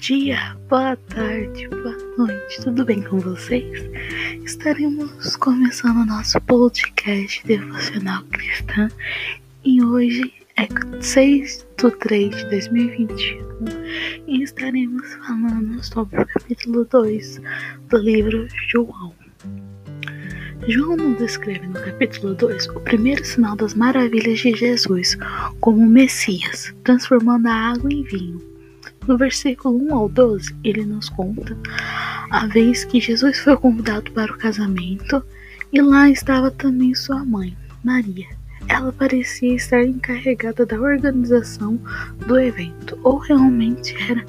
dia, boa tarde, boa noite, tudo bem com vocês? Estaremos começando nosso podcast devocional cristã e hoje é 6 de 3 de 2021 e estaremos falando sobre o capítulo 2 do livro João. João nos descreve no capítulo 2 o primeiro sinal das maravilhas de Jesus como Messias, transformando a água em vinho. No versículo 1 ao 12, ele nos conta a vez que Jesus foi convidado para o casamento e lá estava também sua mãe, Maria. Ela parecia estar encarregada da organização do evento, ou realmente era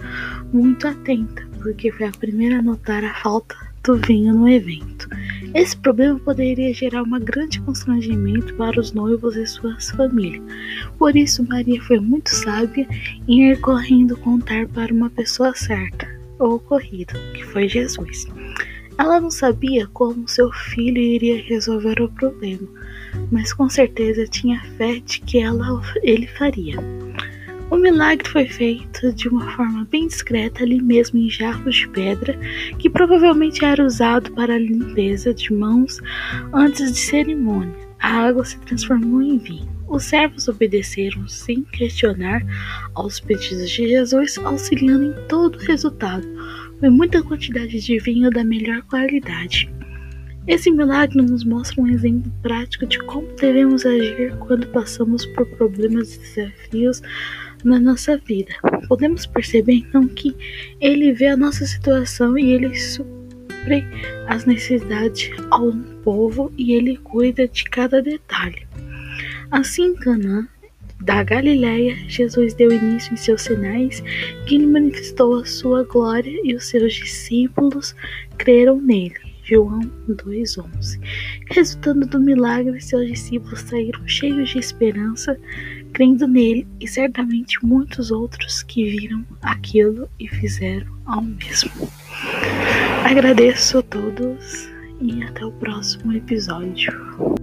muito atenta, porque foi a primeira a notar a falta do vinho no evento. Esse problema poderia gerar um grande constrangimento para os noivos e suas famílias. Por isso, Maria foi muito sábia em ir correndo contar para uma pessoa certa o ocorrido, que foi Jesus. Ela não sabia como seu filho iria resolver o problema, mas com certeza tinha fé de que ela, ele faria. O milagre foi feito de uma forma bem discreta ali mesmo em jarros de pedra, que provavelmente era usado para a limpeza de mãos antes de cerimônia. A água se transformou em vinho. Os servos obedeceram sem questionar aos pedidos de Jesus, auxiliando em todo o resultado. Foi muita quantidade de vinho da melhor qualidade. Esse milagre nos mostra um exemplo prático de como devemos agir quando passamos por problemas e desafios na nossa vida. Podemos perceber então que ele vê a nossa situação e ele supre as necessidades ao povo e ele cuida de cada detalhe. Assim, em Canaã da Galiléia, Jesus deu início em seus sinais, que ele manifestou a sua glória e os seus discípulos creram nele. João 2:11. Resultando do milagre, seus discípulos saíram cheios de esperança, crendo nele, e certamente muitos outros que viram aquilo e fizeram ao mesmo. Agradeço a todos e até o próximo episódio.